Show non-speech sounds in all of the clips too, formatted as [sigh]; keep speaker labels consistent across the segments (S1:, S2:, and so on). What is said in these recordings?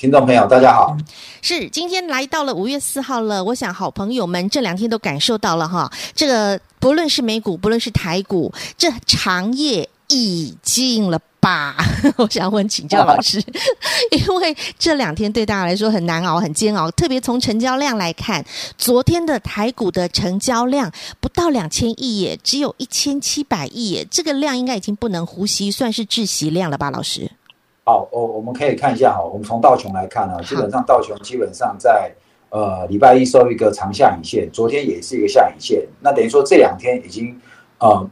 S1: 听众朋友大家好。
S2: 是，今天来到了五月四号了，我想好朋友们这两天都感受到了哈，这个不论是美股，不论是台股，这长夜已尽了。吧，[laughs] 我想问请教老师，[laughs] 因为这两天对大家来说很难熬、很煎熬，特别从成交量来看，昨天的台股的成交量不到两千亿耶，只有一千七百亿耶，这个量应该已经不能呼吸，算是窒息量了吧，老师？
S1: 好，我我们可以看一下哈，我们从道琼来看呢，基本上道琼基本上在呃礼拜一收一个长下影线，昨天也是一个下影线，那等于说这两天已经呃。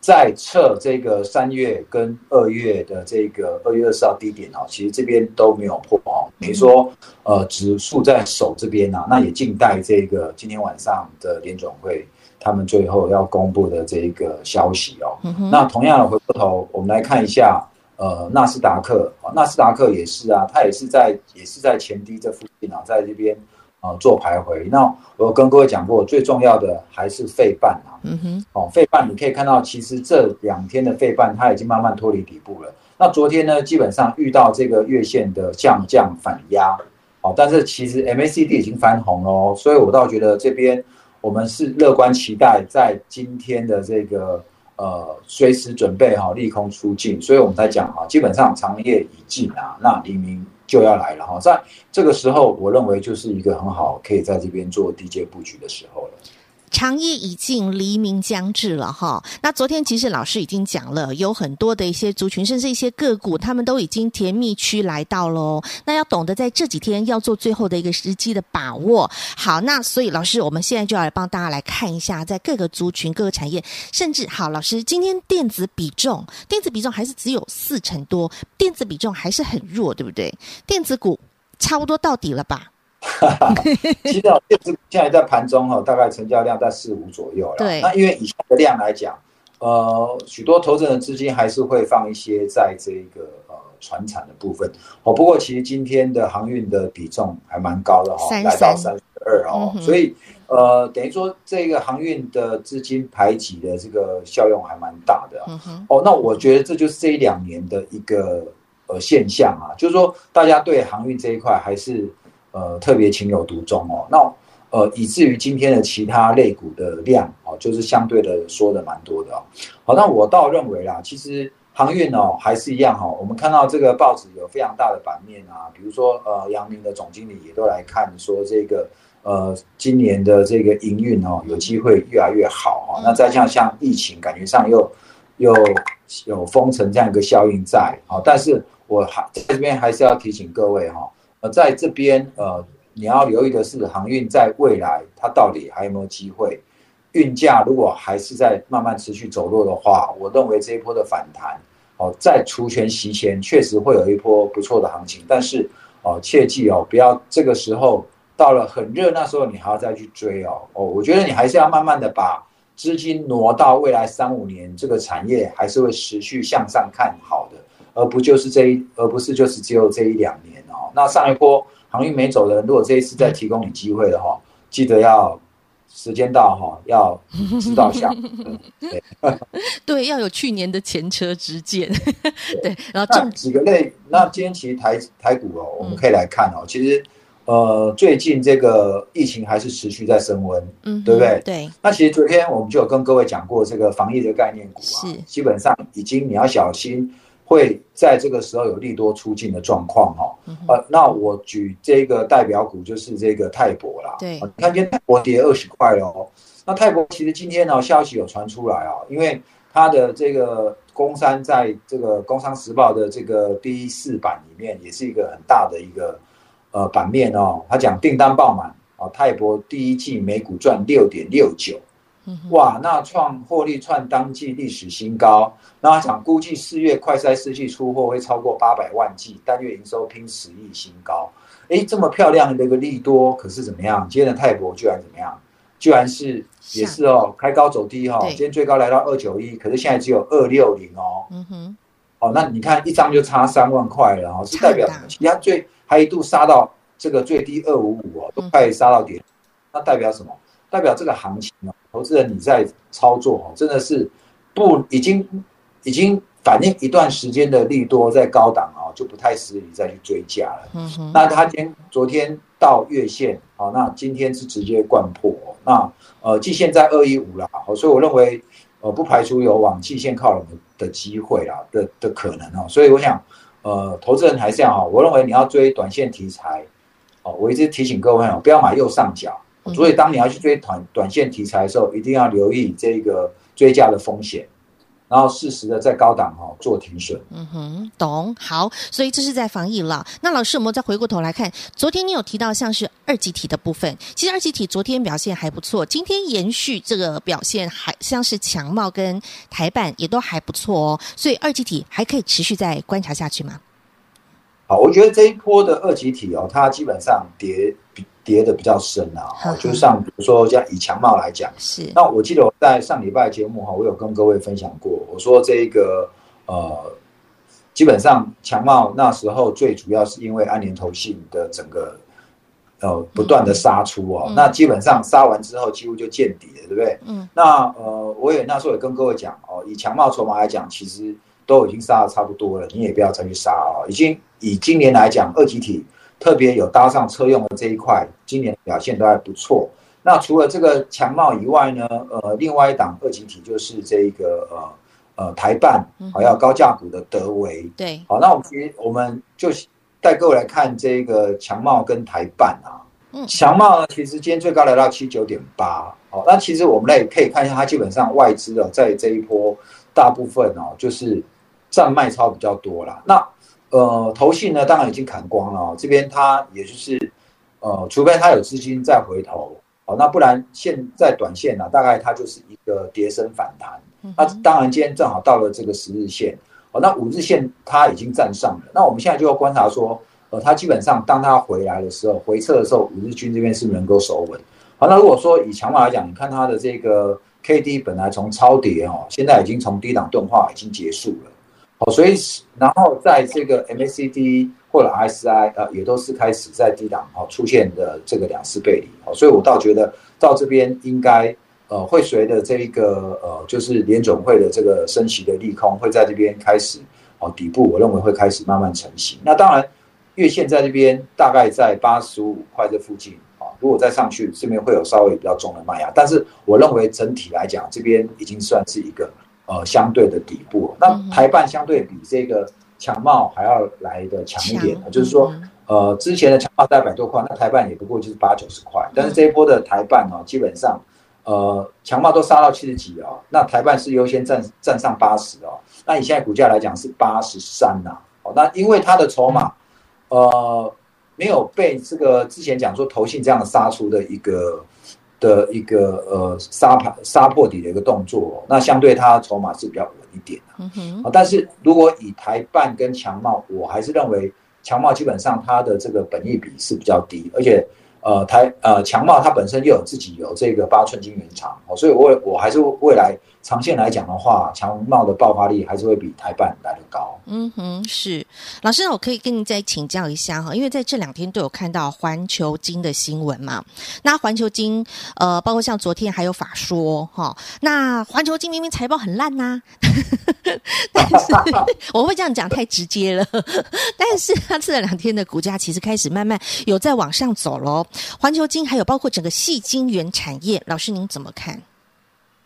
S1: 在测这个三月跟二月的这个二月二十号低点哦，其实这边都没有破哦。等于说，呃，指数在守这边啊，那也静待这个今天晚上的联总会他们最后要公布的这个消息哦。那同样的，回过头我们来看一下，呃，纳斯达克啊，纳斯达克也是啊，它也是在也是在前低这附近啊，在这边。啊，做徘徊。那我跟各位讲过，最重要的还是费半啊。嗯哼。哦，费半你可以看到，其实这两天的费半它已经慢慢脱离底部了。那昨天呢，基本上遇到这个月线的降降反压。哦，但是其实 MACD 已经翻红了哦，所以我倒觉得这边我们是乐观期待，在今天的这个呃随时准备好利空出尽。所以我们在讲哈，基本上长夜已尽啊，那黎明。就要来了哈，在这个时候，我认为就是一个很好可以在这边做低阶布局的时候了。
S2: 长夜已尽，黎明将至了哈。那昨天其实老师已经讲了，有很多的一些族群，甚至一些个股，他们都已经甜蜜区来到喽。那要懂得在这几天要做最后的一个时机的把握。好，那所以老师，我们现在就要来帮大家来看一下，在各个族群、各个产业，甚至好，老师今天电子比重，电子比重还是只有四成多，电子比重还是很弱，对不对？电子股差不多到底了吧？
S1: 哈哈，其实电子现在在盘中哈，大概成交量在四五左右了。对，那因为以下的量来讲，呃，许多投资人的资金还是会放一些在这个呃船产的部分。哦，不过其实今天的航运的比重还蛮高的哈，来到三十二哦，所以呃，等于说这个航运的资金排挤的这个效用还蛮大的。嗯，哦，那我觉得这就是这一两年的一个呃现象啊，就是说大家对航运这一块还是。呃，特别情有独钟哦。那呃，以至于今天的其他类股的量哦，就是相对的说的蛮多的哦。好，那我倒认为啦，其实航运哦还是一样哈。我们看到这个报纸有非常大的版面啊，比如说呃，阳明的总经理也都来看说这个呃，今年的这个营运哦，有机会越来越好哈。那再加上像疫情，感觉上又又有封城这样一个效应在啊。但是我还在这边还是要提醒各位哈。呃，在这边，呃，你要留意的是，航运在未来它到底还有没有机会？运价如果还是在慢慢持续走弱的话，我认为这一波的反弹，哦，在除权息前确实会有一波不错的行情，但是哦，切记哦，不要这个时候到了很热那时候，你还要再去追哦。哦，我觉得你还是要慢慢的把资金挪到未来三五年，这个产业还是会持续向上看好的，而不就是这一，而不是就是只有这一两年哦。那上一波航运没走的人，如果这一次再提供你机会的话，记得要时间到哈，要知道下。[laughs] 对，[laughs]
S2: 对，要有去年的前车之鉴。对，然后
S1: 这几个类，那今天其实台台股哦，我们可以来看哦，其实呃，最近这个疫情还是持续在升温，嗯，对不对？对。那其实昨天我们就有跟各位讲过这个防疫的概念股啊，是基本上已经你要小心。会在这个时候有利多出尽的状况哈，呃，那我举这个代表股就是这个泰博啦。对，你看今天泰博跌二十块哦。那泰博其实今天呢消息有传出来啊，因为它的这个工商在这个工商时报的这个第四版里面也是一个很大的一个呃版面哦，他讲订单爆满啊，泰博第一季每股赚六点六九。哇，那创获利创当季历史新高。那他讲估计四月快筛试剂出货会超过八百万剂，单月营收拼十亿新高。哎，这么漂亮的一个利多，可是怎么样？今天的泰国居然怎么样？居然是也是哦，开高走低哈、哦，今天最高来到二九一，可是现在只有二六零哦。嗯哼，哦，那你看一张就差三万块了哦，是代表什么？其他最还一度杀到这个最低二五五哦，都快杀到点、嗯，那代表什么？代表这个行情哦，投资人你在操作哦，真的是不已经已经反映一段时间的利多在高档哦，就不太适宜再去追加了。嗯哼，那他今天昨天到月线哦，那今天是直接灌破。那呃，季线在二一五了，所以我认为呃，不排除有往季线靠拢的的机会啦的的可能哦。所以我想呃，投资人还是要哈，我认为你要追短线题材哦，我一直提醒各位哦，不要买右上角。所以，当你要去追短短线题材的时候，一定要留意这个追加的风险，然后适时的在高档哦做停损。
S2: 嗯哼，懂。好，所以这是在防疫了。那老师，我们再回过头来看，昨天你有提到像是二级体的部分，其实二级体昨天表现还不错，今天延续这个表现，还像是强茂跟台板也都还不错哦。所以二级体还可以持续再观察下去吗？
S1: 好，我觉得这一波的二级体哦，它基本上跌。跌的比较深啊，呵 [laughs] 呵就像比如说像以强茂来讲，是那我记得我在上礼拜节目哈，我有跟各位分享过，我说这个呃，基本上强茂那时候最主要是因为安联投信的整个呃不断的杀出哦、嗯，那基本上杀完之后几乎就见底了，对不对？嗯，那呃我也那时候也跟各位讲哦，以强茂筹码来讲，其实都已经杀的差不多了，你也不要再去杀哦，已经以今年来讲二级体。特别有搭上车用的这一块，今年表现都还不错。那除了这个强茂以外呢，呃，另外一档二级体就是这个呃呃台半，还有高价股的德维。对，好，那我们其实我们就带各位来看这个强茂跟台办啊。嗯，强茂呢，其实今天最高来到七九点八。好，那其实我们来可以看一下，它基本上外资的在这一波大部分哦，就是占卖超比较多啦。那呃，投信呢，当然已经砍光了。哦这边它也就是，呃，除非它有资金再回头，哦，那不然现在短线呢，大概它就是一个跌升反弹。那当然今天正好到了这个十日线，哦，那五日线它已经站上了。那我们现在就要观察说，呃，它基本上当它回来的时候，回撤的时候，五日均这边是不是能够守稳？好，那如果说以强码来讲，你看它的这个 K D 本来从超跌哦，现在已经从低档钝化已经结束了。好，所以然后在这个 MACD 或者 RSI 啊，也都是开始在低档好出现的这个两次背离。好，所以我倒觉得到这边应该呃会随着这一个呃就是联总会的这个升息的利空会在这边开始哦底部，我认为会开始慢慢成型。那当然月线在这边大概在八十五块这附近啊，如果再上去这边会有稍微比较重的卖压，但是我认为整体来讲这边已经算是一个。呃，相对的底部，那台办相对比这个强茂还要来的强一点，就是说，呃，之前的强茂在百多块，那台办也不过就是八九十块，但是这一波的台半哦，基本上，呃，强茂都杀到七十几哦，那台办是优先站站上八十哦，那你现在股价来讲是八十三呐，哦，那因为它的筹码，呃，没有被这个之前讲说投信这样杀出的一个。的一个呃杀盘杀破底的一个动作，那相对它筹码是比较稳一点的。嗯哼。但是如果以台办跟强茂，我还是认为强茂基本上它的这个本益比是比较低，而且呃台呃强茂它本身又有自己有这个八寸金圆厂，所以我我还是未来。长线来讲的话，强茂的爆发力还是会比台半来得高。
S2: 嗯哼，是老师，我可以跟您再请教一下哈，因为在这两天都有看到环球金的新闻嘛。那环球金，呃，包括像昨天还有法说哈。那环球金明明财报很烂呐、[laughs] 但是 [laughs] 我会这样讲太直接了。但是它这两天的股价其实开始慢慢有在往上走喽。环球金还有包括整个细晶圆产业，老师您怎么看？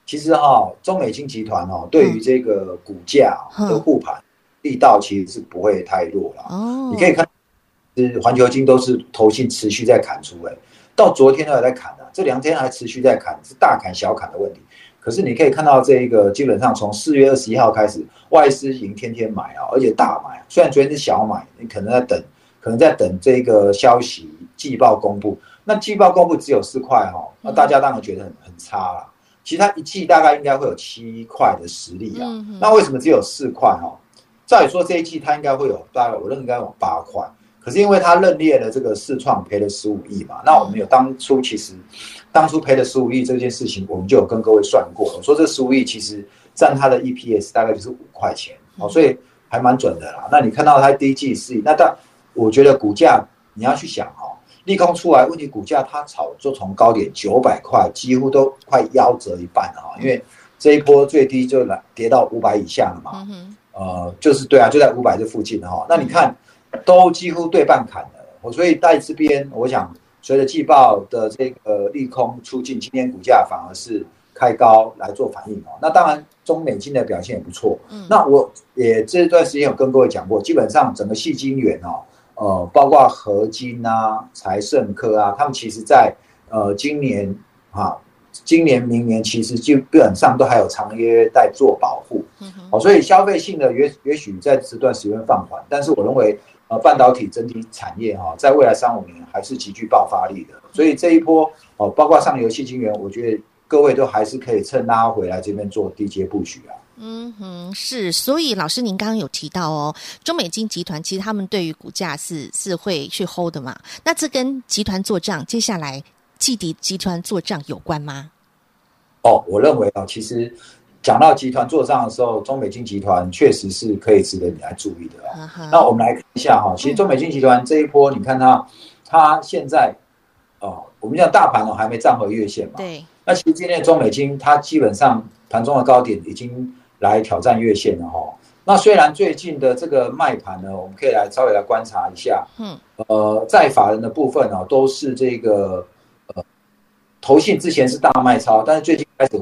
S1: 其实哈、哦，中美金集团哦，对于这个股价的护盘力道其实是不会太弱了。哦，你可以看，是环球金都是投信持续在砍出来，到昨天都还在砍呢、啊，这两天还持续在砍，是大砍小砍的问题。可是你可以看到，这一个基本上从四月二十一号开始，外资已经天天买啊，而且大买。虽然昨天是小买，你可能在等，可能在等这个消息季报公布。那季报公布只有四块哈，那大家当然觉得很很差了。其他一季大概应该会有七块的实力啊，嗯、那为什么只有四块哈？照理说这一季它应该会有大概，我认为应该有八块。可是因为他认列了这个世创赔了十五亿嘛，那我们有当初其实当初赔了十五亿这件事情，我们就有跟各位算过，我说这十五亿其实占他的 EPS 大概就是五块钱，哦，所以还蛮准的啦。那你看到他第一季是，那但我觉得股价你要去想哦，利空出来，问题股价它炒就从高点九百块，几乎都快夭折一半了啊，因为这一波最低就来跌到五百以下了嘛，呃，就是对啊，就在五百这附近哈。那你看。都几乎对半砍了，我所以在这边，我想随着季报的这个利空出尽，今天股价反而是开高来做反应哦。那当然，中美金的表现也不错。嗯，那我也这段时间有跟各位讲过，基本上整个细金元哦，呃，包括合金啊、财盛科啊，他们其实在呃今年啊。今年、明年其实基本上都还有长约在做保护，哦，所以消费性的也也许在这段时间放缓，但是我认为，呃，半导体整体产业哈，在未来三五年还是极具爆发力的，所以这一波哦，包括上游矽晶圆，我觉得各位都还是可以趁拉回来这边做低阶布局啊。
S2: 嗯哼，是，所以老师您刚刚有提到哦，中美金集团其实他们对于股价是是会去 hold 的嘛？那这跟集团做账，接下来。季底集团做账有关吗？
S1: 哦，我认为啊，其实讲到集团做账的时候，中美金集团确实是可以值得你来注意的啊。Uh huh. 那我们来看一下哈，其实中美金集团这一波，你看它，它现在哦，我们讲大盘哦还没站回月线嘛。对。那其实今天的中美金，它基本上盘中的高点已经来挑战月线的哈。那虽然最近的这个卖盘呢，我们可以来稍微来观察一下。嗯。呃，在法人的部分呢，都是这个呃。投信之前是大卖超，但是最近开始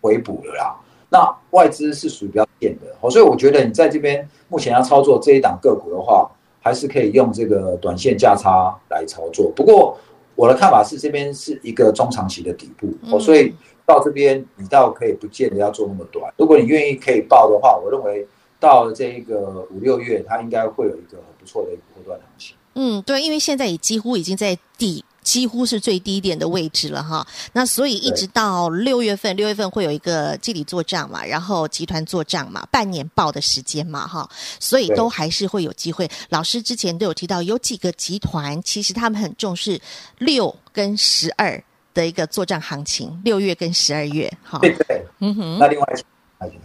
S1: 回补了啦。那外资是属于比较贱的，所以我觉得你在这边目前要操作这一档个股的话，还是可以用这个短线价差来操作。不过我的看法是，这边是一个中长期的底部，哦，所以到这边你倒可以不见得要做那么短。如果你愿意可以报的话，我认为到了这一个五六月，它应该会有一个很不错的一个波段行情。
S2: 嗯，对，因为现在也几乎已经在底。几乎是最低点的位置了哈，那所以一直到六月份，六月份会有一个季底做账嘛，然后集团做账嘛，半年报的时间嘛哈，所以都还是会有机会。老师之前都有提到，有几个集团其实他们很重视六跟十二的一个做账行情，六月跟十二月哈。
S1: 对对，嗯哼。那另外集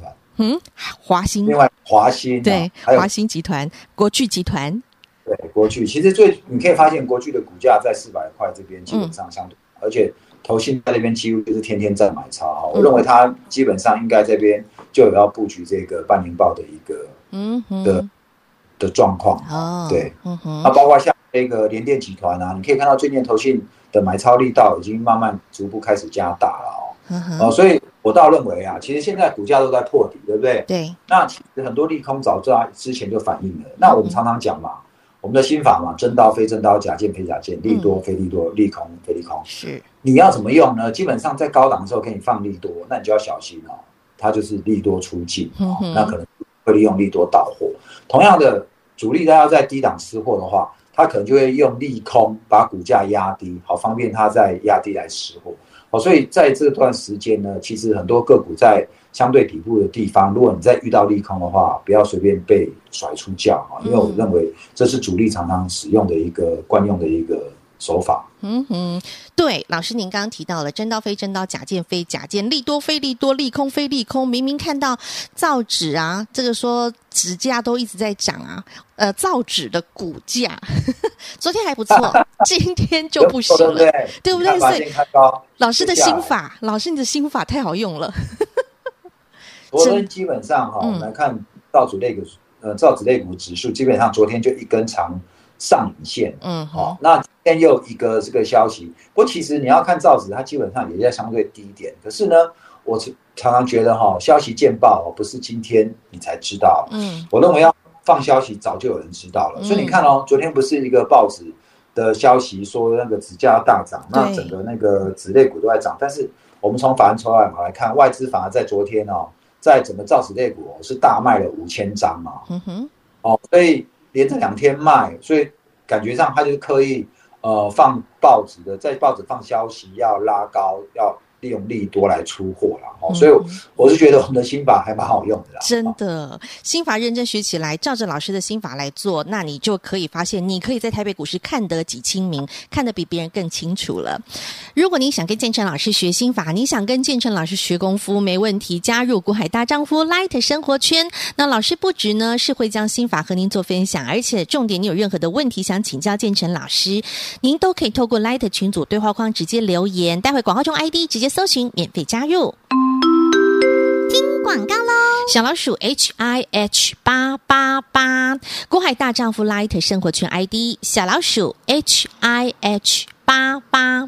S1: 团，
S2: 嗯，华兴，
S1: 另外华新，
S2: 对，华兴集团、国巨集团。
S1: 对，国巨其实最你可以发现，国巨的股价在四百块这边基本上相对，嗯、而且投信在那边几乎就是天天在买超哈。嗯、我认为它基本上应该这边就有要布局这个半年报的一个嗯的的状况哦。对，嗯哼，那包括像那个联电集团啊，你可以看到最近投信的买超力道已经慢慢逐步开始加大了哦。哦，所以我倒认为啊，其实现在股价都在破底，对不对？对。那其实很多利空早在之前就反映了。那我们常常讲嘛。我们的心法嘛，真刀非真刀，假剑非假剑，利多非利多，利空非利空。是，你要怎么用呢？基本上在高档的时候给你放利多，那你就要小心哦，它就是利多出尽哦，那可能会利用利多倒货。同样的，主力他要在低档吃货的话，他可能就会用利空把股价压低，好方便他在压低来吃货。哦，所以在这段时间呢，其实很多个股在相对底部的地方，如果你再遇到利空的话，不要随便被甩出轿啊，因为我认为这是主力常常使用的一个惯用的一个手法。
S2: 嗯哼，对，老师您刚刚提到了真刀非真刀，假剑非假剑，利多非利多，利空非利空。明明看到造纸啊，这个说纸价都一直在涨啊，呃，造纸的股价 [laughs] 昨天还不错，[laughs] 今天就不行了，对，对不对？所以老师的心法，老师你的心法太好用了。
S1: 昨天基本上哈，我们来看造纸类股，呃，造纸类股指数基本上昨天就一根长上影线，嗯，好，那今天又一个这个消息。不过其实你要看造纸，它基本上也在相对低点。可是呢，我常常觉得哈，消息见报不是今天你才知道，嗯，我认为要放消息早就有人知道了。所以你看哦，昨天不是一个报纸的消息说那个纸价要大涨，那整个那个纸类股都在涨。但是我们从法人筹码来看，外资反而在昨天哦。在整个造纸类股是大卖了五千张嘛，嗯哼，哦，所以连着两天卖，所以感觉上他就是刻意呃放报纸的，在报纸放消息要拉高，要利用利多来出货了哦，所以我是觉得我们的心法还蛮好用的啦。
S2: 真的，心法认真学起来，照着老师的心法来做，那你就可以发现，你可以在台北股市看得几清明，看得比别人更清楚了。如果你想跟建成老师学心法，你想跟建成老师学功夫，没问题，加入股海大丈夫 Light 生活圈。那老师不止呢是会将心法和您做分享，而且重点，你有任何的问题想请教建成老师，您都可以透过 Light 群组对话框直接留言，待会广告中 ID 直接。搜寻免费加入，听广告喽！小老鼠 H I H 八八八，郭海大丈夫 Light 生活圈 ID，小老鼠 H I H。八八八，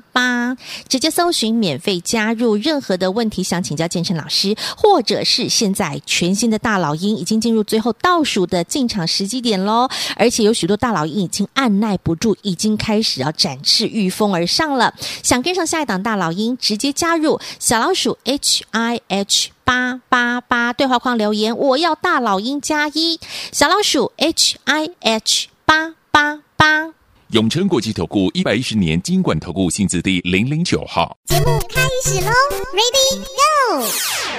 S2: 直接搜寻免费加入。任何的问题想请教建成老师，或者是现在全新的大老鹰已经进入最后倒数的进场时机点喽，而且有许多大老鹰已经按捺不住，已经开始要展翅御风而上了。想跟上下一档大老鹰，直接加入小老鼠 H I H 八八八对话框留言，我要大老鹰加一，小老鼠 H I H 八八八。
S3: 永诚国际投顾一百一十年金管投顾新字第零零九号。
S2: 节目开始喽，Ready Go！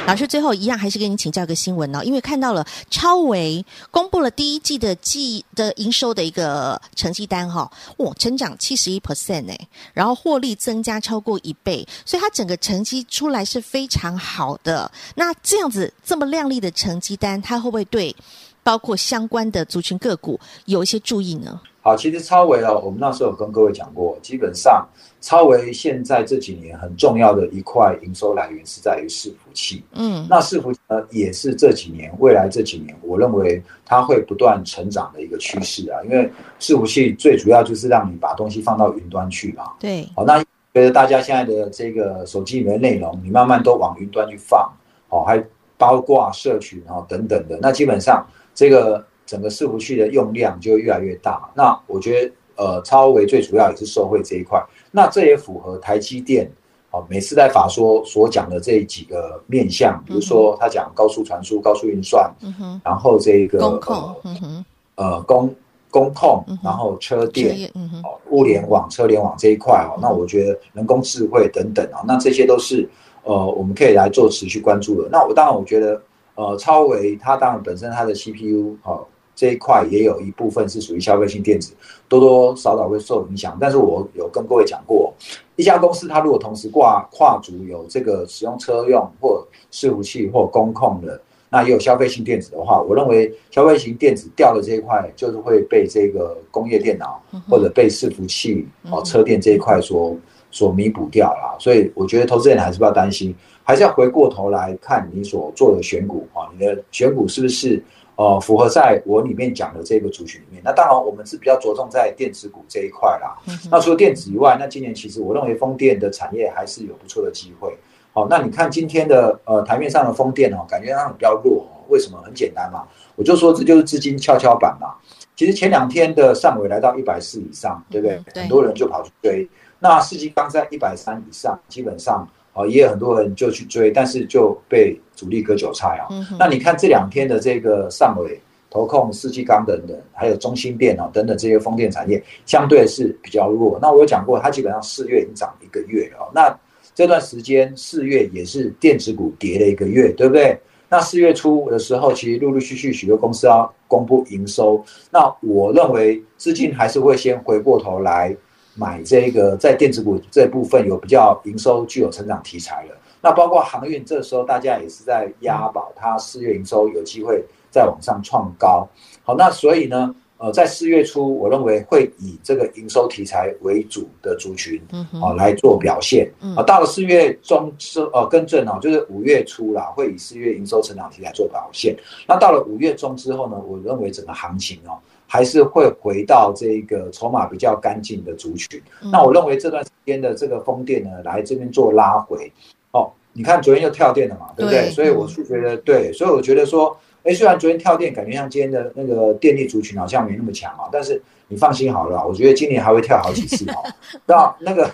S2: 老师最后一样还是跟您请教一个新闻哦，因为看到了超维公布了第一季的季的营收的一个成绩单哈、哦，哇，成长七十一 percent 哎，然后获利增加超过一倍，所以它整个成绩出来是非常好的。那这样子这么亮丽的成绩单，它会不会对包括相关的族群个股有一些注意呢？
S1: 好，其实超维哦，我们那时候有跟各位讲过，基本上超维现在这几年很重要的一块营收来源是在于伺服器。嗯，那伺服器呢，也是这几年未来这几年，我认为它会不断成长的一个趋势啊。因为伺服器最主要就是让你把东西放到云端去嘛。
S2: 对。
S1: 好，那觉得大家现在的这个手机里面的内容，你慢慢都往云端去放，哦，还包括社群啊等等的，那基本上这个。整个伺服器的用量就会越来越大，那我觉得呃，超微最主要也是受惠这一块，那这也符合台积电哦，每次在法说所讲的这几个面向，比如说他讲高速传输、高速运算，嗯哼，然后这个
S2: 工控，
S1: 呃，工工控，然后车电，哦，物联网、车联网这一块哦，那我觉得人工智慧等等啊，那这些都是呃，我们可以来做持续关注的。那我当然我觉得呃，超维它当然本身它的 CPU 哦。这一块也有一部分是属于消费性电子，多多少少会受影响。但是我有跟各位讲过，一家公司它如果同时挂跨足有这个使用车用或伺服器或工控的，那也有消费性电子的话，我认为消费型电子掉的这一块，就是会被这个工业电脑或者被伺服器哦车电这一块所所弥补掉了。所以我觉得投资人还是不要担心，还是要回过头来看你所做的选股啊，你的选股是不是？呃，符合在我里面讲的这个族群里面，那当然我们是比较着重在电子股这一块啦。那除了电子以外，那今年其实我认为风电的产业还是有不错的机会。好、哦，那你看今天的呃台面上的风电哦，感觉上比较弱哦。为什么？很简单嘛，我就说这就是资金跷跷板嘛。其实前两天的上尾来到一百四以上，对不对？对，很多人就跑去追。那世纪钢在一百三以上，基本上。哦，也有很多人就去追，但是就被主力割韭菜啊。嗯、那你看这两天的这个上尾、投控、世纪钢等等，还有中兴电啊等等这些风电产业，相对是比较弱。那我有讲过，它基本上四月已经涨一个月了。那这段时间四月也是电子股跌了一个月，对不对？那四月初的时候，其实陆陆续续许多公司要公布营收。那我认为资金还是会先回过头来。买这个在电子股这部分有比较营收具有成长题材了，那包括航运，这时候大家也是在押宝，它四月营收有机会再往上创高。好，那所以呢，呃，在四月初，我认为会以这个营收题材为主的族群，嗯，好来做表现。啊，到了四月中是呃更正哦，就是五月初啦，会以四月营收成长题材做表现。那到了五月中之后呢，我认为整个行情哦。还是会回到这个筹码比较干净的族群。嗯、那我认为这段时间的这个风电呢，来这边做拉回。哦，你看昨天又跳电了嘛，对不对？对，所以我是觉得对，所以我觉得说，哎，虽然昨天跳电，感觉像今天的那个电力族群好像没那么强啊，但是你放心好了，我觉得今年还会跳好几次哦。[laughs] 那那个。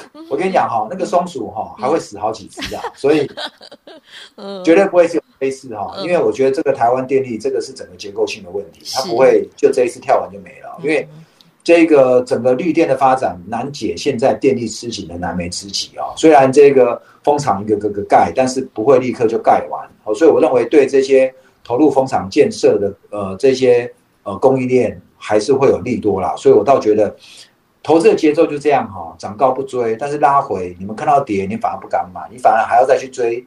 S1: [laughs] 我跟你讲哈，那个松鼠哈还会死好几只啊，[laughs] 所以绝对不会只有这一次哈，因为我觉得这个台湾电力这个是整个结构性的问题，它不会就这一次跳完就没了，因为这个整个绿电的发展难解现在电力吃紧的燃眉之急啊。虽然这个风场一个个个盖，但是不会立刻就盖完哦。所以我认为对这些投入风场建设的呃这些呃供应链还是会有利多啦。所以我倒觉得投资的节奏就这样哈，涨高不追，但是拉回你们看到跌，你反而不敢买，你反而还要再去追。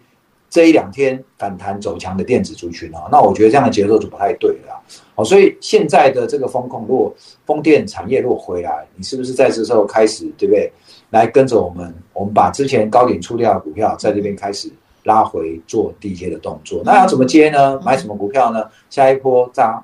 S1: 这一两天反弹走强的电子族群啊，那我觉得这样的节奏就不太对了。好，所以现在的这个风控，如果风电产业如果回来，你是不是在这时候开始，对不对？来跟着我们，我们把之前高点出掉的股票，在这边开始拉回做低阶的动作。那要怎么接呢？买什么股票呢？下一波涨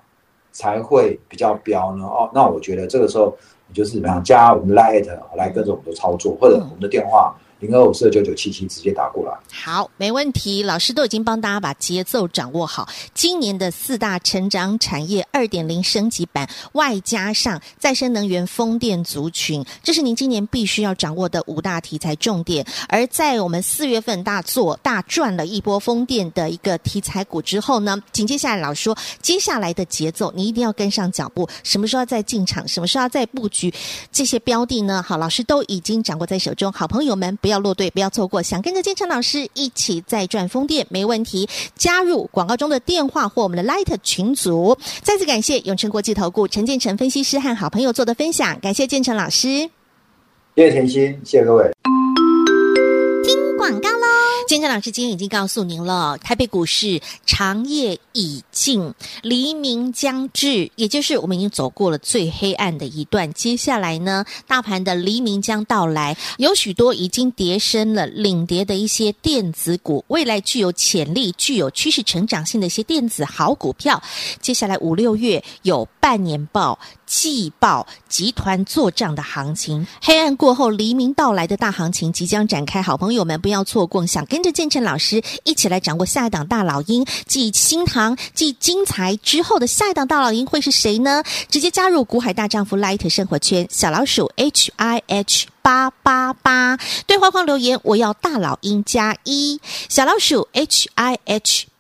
S1: 才会比较标呢？哦，那我觉得这个时候你就是怎么样加我们 light 来跟着我们的操作，或者我们的电话。零二五四九九七七直接打过来，
S2: 好，没问题。老师都已经帮大家把节奏掌握好。今年的四大成长产业二点零升级版，外加上再生能源、风电族群，这是您今年必须要掌握的五大题材重点。而在我们四月份大做大赚了一波风电的一个题材股之后呢，紧接下来老师说，接下来的节奏你一定要跟上脚步。什么时候要再进场？什么时候要再布局？这些标的呢？好，老师都已经掌握在手中。好朋友们，不要。不要落队，不要错过。想跟着建成老师一起再赚风电，没问题。加入广告中的电话或我们的 Light 群组。再次感谢永诚国际投顾陈建成分析师和好朋友做的分享，感谢建成老师。
S1: 谢谢甜心，谢谢各位。
S2: 听广告喽。建成老师今天已经告诉您了，台北股市长夜已尽，黎明将至，也就是我们已经走过了最黑暗的一段。接下来呢，大盘的黎明将到来，有许多已经跌深了、领跌的一些电子股，未来具有潜力、具有趋势成长性的一些电子好股票。接下来五六月有半年报、季报、集团做账的行情，黑暗过后黎明到来的大行情即将展开，好朋友们不要错过，想跟。着建成老师一起来掌握下一档大老鹰，继新唐、继精彩之后的下一档大老鹰会是谁呢？直接加入股海大丈夫 Light 生活圈，小老鼠 H I H 八八八，对话框留言我要大老鹰加一，小老鼠 H I H。